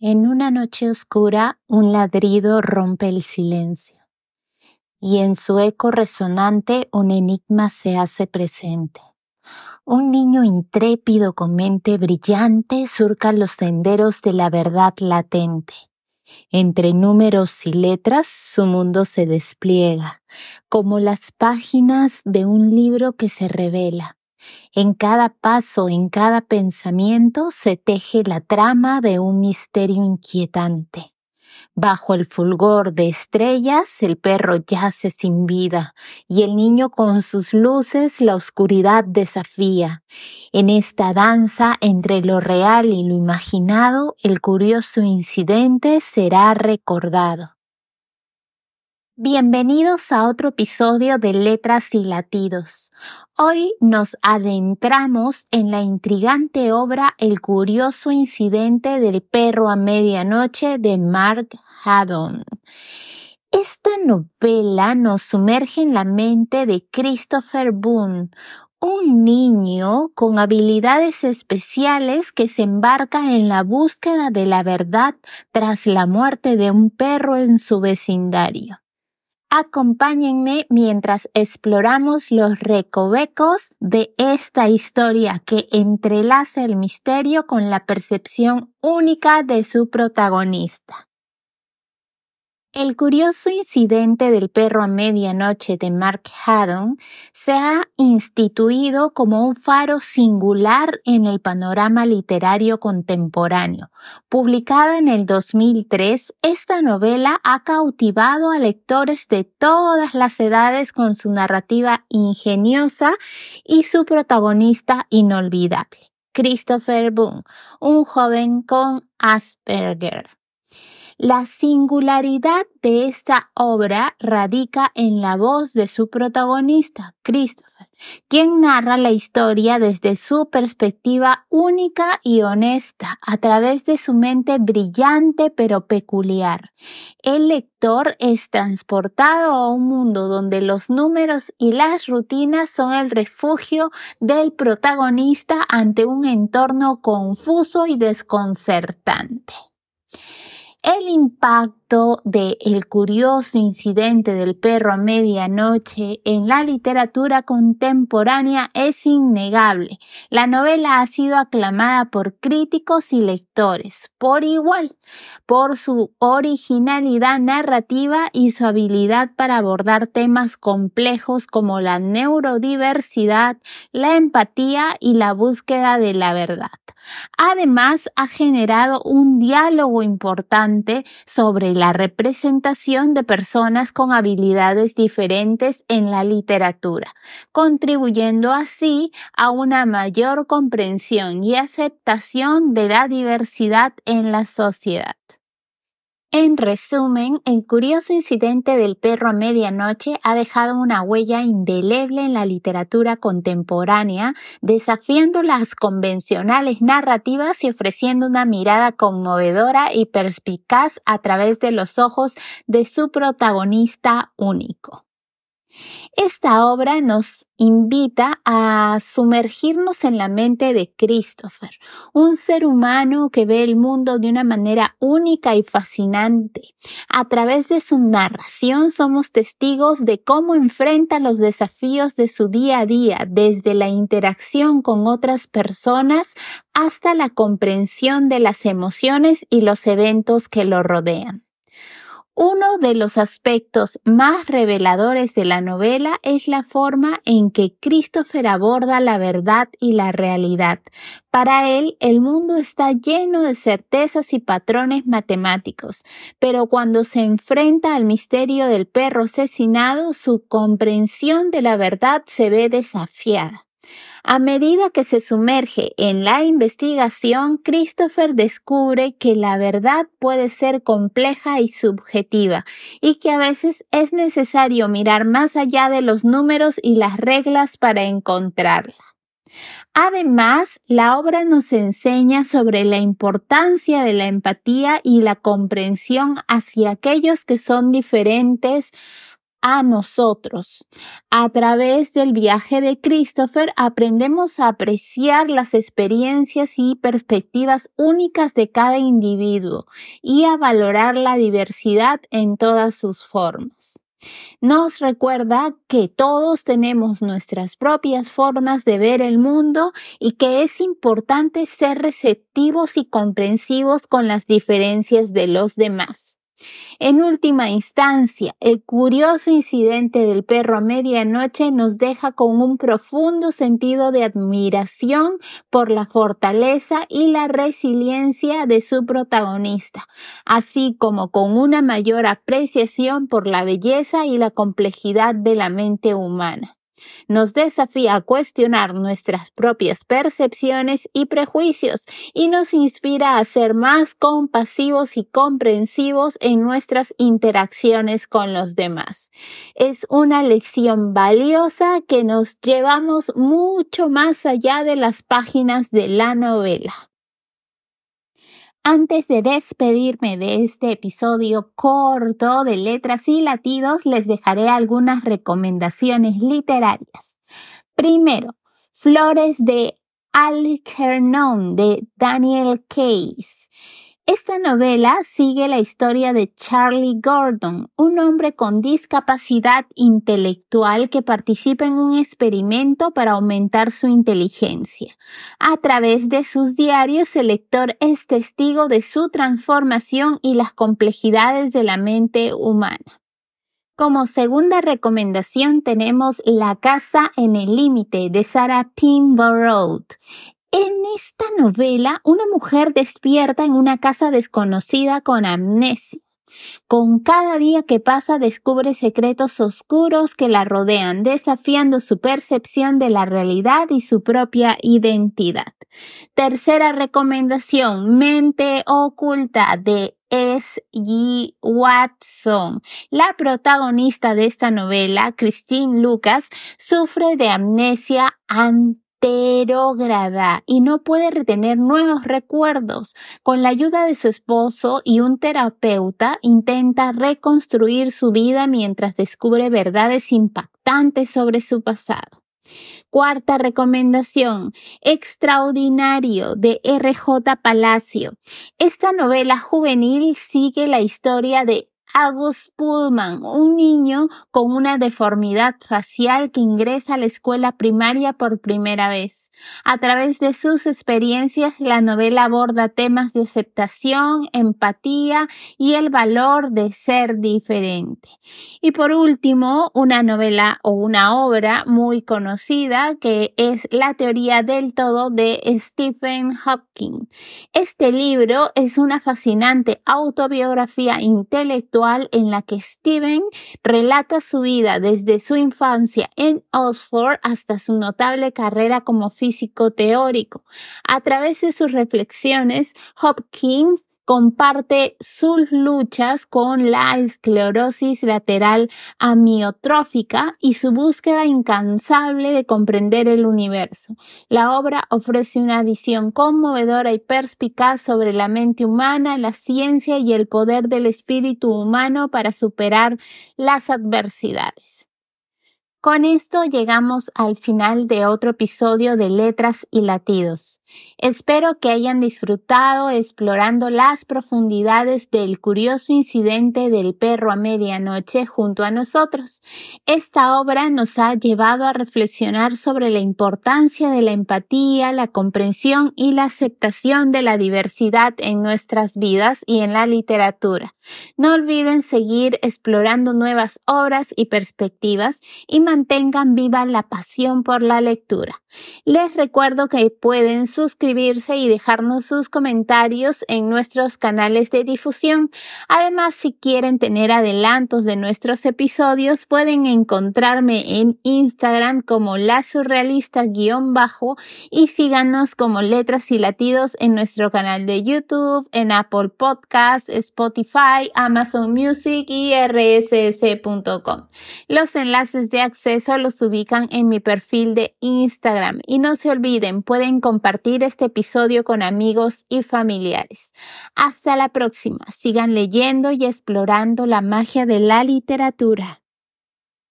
En una noche oscura, un ladrido rompe el silencio, y en su eco resonante un enigma se hace presente. Un niño intrépido con mente brillante surca los senderos de la verdad latente. Entre números y letras su mundo se despliega, como las páginas de un libro que se revela en cada paso, en cada pensamiento se teje la trama de un misterio inquietante. Bajo el fulgor de estrellas el perro yace sin vida y el niño con sus luces la oscuridad desafía. En esta danza entre lo real y lo imaginado el curioso incidente será recordado. Bienvenidos a otro episodio de Letras y Latidos. Hoy nos adentramos en la intrigante obra El curioso incidente del perro a medianoche de Mark Haddon. Esta novela nos sumerge en la mente de Christopher Boone, un niño con habilidades especiales que se embarca en la búsqueda de la verdad tras la muerte de un perro en su vecindario. Acompáñenme mientras exploramos los recovecos de esta historia que entrelaza el misterio con la percepción única de su protagonista. El curioso incidente del perro a medianoche de Mark Haddon se ha instituido como un faro singular en el panorama literario contemporáneo. Publicada en el 2003, esta novela ha cautivado a lectores de todas las edades con su narrativa ingeniosa y su protagonista inolvidable, Christopher Boone, un joven con Asperger. La singularidad de esta obra radica en la voz de su protagonista, Christopher, quien narra la historia desde su perspectiva única y honesta, a través de su mente brillante pero peculiar. El lector es transportado a un mundo donde los números y las rutinas son el refugio del protagonista ante un entorno confuso y desconcertante. El impacto de El curioso incidente del perro a medianoche en la literatura contemporánea es innegable. La novela ha sido aclamada por críticos y lectores por igual, por su originalidad narrativa y su habilidad para abordar temas complejos como la neurodiversidad, la empatía y la búsqueda de la verdad. Además, ha generado un diálogo importante sobre la representación de personas con habilidades diferentes en la literatura, contribuyendo así a una mayor comprensión y aceptación de la diversidad en la sociedad. En resumen, el curioso incidente del perro a medianoche ha dejado una huella indeleble en la literatura contemporánea, desafiando las convencionales narrativas y ofreciendo una mirada conmovedora y perspicaz a través de los ojos de su protagonista único. Esta obra nos invita a sumergirnos en la mente de Christopher, un ser humano que ve el mundo de una manera única y fascinante. A través de su narración somos testigos de cómo enfrenta los desafíos de su día a día, desde la interacción con otras personas hasta la comprensión de las emociones y los eventos que lo rodean. Uno de los aspectos más reveladores de la novela es la forma en que Christopher aborda la verdad y la realidad. Para él, el mundo está lleno de certezas y patrones matemáticos, pero cuando se enfrenta al misterio del perro asesinado, su comprensión de la verdad se ve desafiada. A medida que se sumerge en la investigación, Christopher descubre que la verdad puede ser compleja y subjetiva y que a veces es necesario mirar más allá de los números y las reglas para encontrarla. Además, la obra nos enseña sobre la importancia de la empatía y la comprensión hacia aquellos que son diferentes a nosotros. A través del viaje de Christopher aprendemos a apreciar las experiencias y perspectivas únicas de cada individuo y a valorar la diversidad en todas sus formas. Nos recuerda que todos tenemos nuestras propias formas de ver el mundo y que es importante ser receptivos y comprensivos con las diferencias de los demás. En última instancia, el curioso incidente del perro a medianoche nos deja con un profundo sentido de admiración por la fortaleza y la resiliencia de su protagonista, así como con una mayor apreciación por la belleza y la complejidad de la mente humana. Nos desafía a cuestionar nuestras propias percepciones y prejuicios y nos inspira a ser más compasivos y comprensivos en nuestras interacciones con los demás. Es una lección valiosa que nos llevamos mucho más allá de las páginas de la novela. Antes de despedirme de este episodio corto de letras y latidos, les dejaré algunas recomendaciones literarias. Primero, Flores de Algernon de Daniel Case. Esta novela sigue la historia de Charlie Gordon, un hombre con discapacidad intelectual que participa en un experimento para aumentar su inteligencia. A través de sus diarios, el lector es testigo de su transformación y las complejidades de la mente humana. Como segunda recomendación tenemos La casa en el límite de Sarah Pinborough. En esta novela, una mujer despierta en una casa desconocida con amnesia. Con cada día que pasa descubre secretos oscuros que la rodean, desafiando su percepción de la realidad y su propia identidad. Tercera recomendación, Mente Oculta de S. G. Watson. La protagonista de esta novela, Christine Lucas, sufre de amnesia anterior y no puede retener nuevos recuerdos. Con la ayuda de su esposo y un terapeuta intenta reconstruir su vida mientras descubre verdades impactantes sobre su pasado. Cuarta recomendación, Extraordinario de R.J. Palacio. Esta novela juvenil sigue la historia de August Pullman, un niño con una deformidad facial que ingresa a la escuela primaria por primera vez. A través de sus experiencias, la novela aborda temas de aceptación, empatía y el valor de ser diferente. Y por último, una novela o una obra muy conocida que es La teoría del todo de Stephen Hawking. Este libro es una fascinante autobiografía intelectual en la que Steven relata su vida desde su infancia en Oxford hasta su notable carrera como físico teórico. A través de sus reflexiones, Hopkins comparte sus luchas con la esclerosis lateral amiotrófica y su búsqueda incansable de comprender el universo. La obra ofrece una visión conmovedora y perspicaz sobre la mente humana, la ciencia y el poder del espíritu humano para superar las adversidades. Con esto llegamos al final de otro episodio de Letras y Latidos. Espero que hayan disfrutado explorando las profundidades del curioso incidente del perro a medianoche junto a nosotros. Esta obra nos ha llevado a reflexionar sobre la importancia de la empatía, la comprensión y la aceptación de la diversidad en nuestras vidas y en la literatura. No olviden seguir explorando nuevas obras y perspectivas y mantengan viva la pasión por la lectura. Les recuerdo que pueden suscribirse y dejarnos sus comentarios en nuestros canales de difusión. Además, si quieren tener adelantos de nuestros episodios, pueden encontrarme en Instagram como la surrealista-bajo y síganos como letras y latidos en nuestro canal de YouTube, en Apple Podcasts, Spotify, Amazon Music y rss.com. Los enlaces de acceso los ubican en mi perfil de Instagram y no se olviden, pueden compartir este episodio con amigos y familiares. Hasta la próxima, sigan leyendo y explorando la magia de la literatura.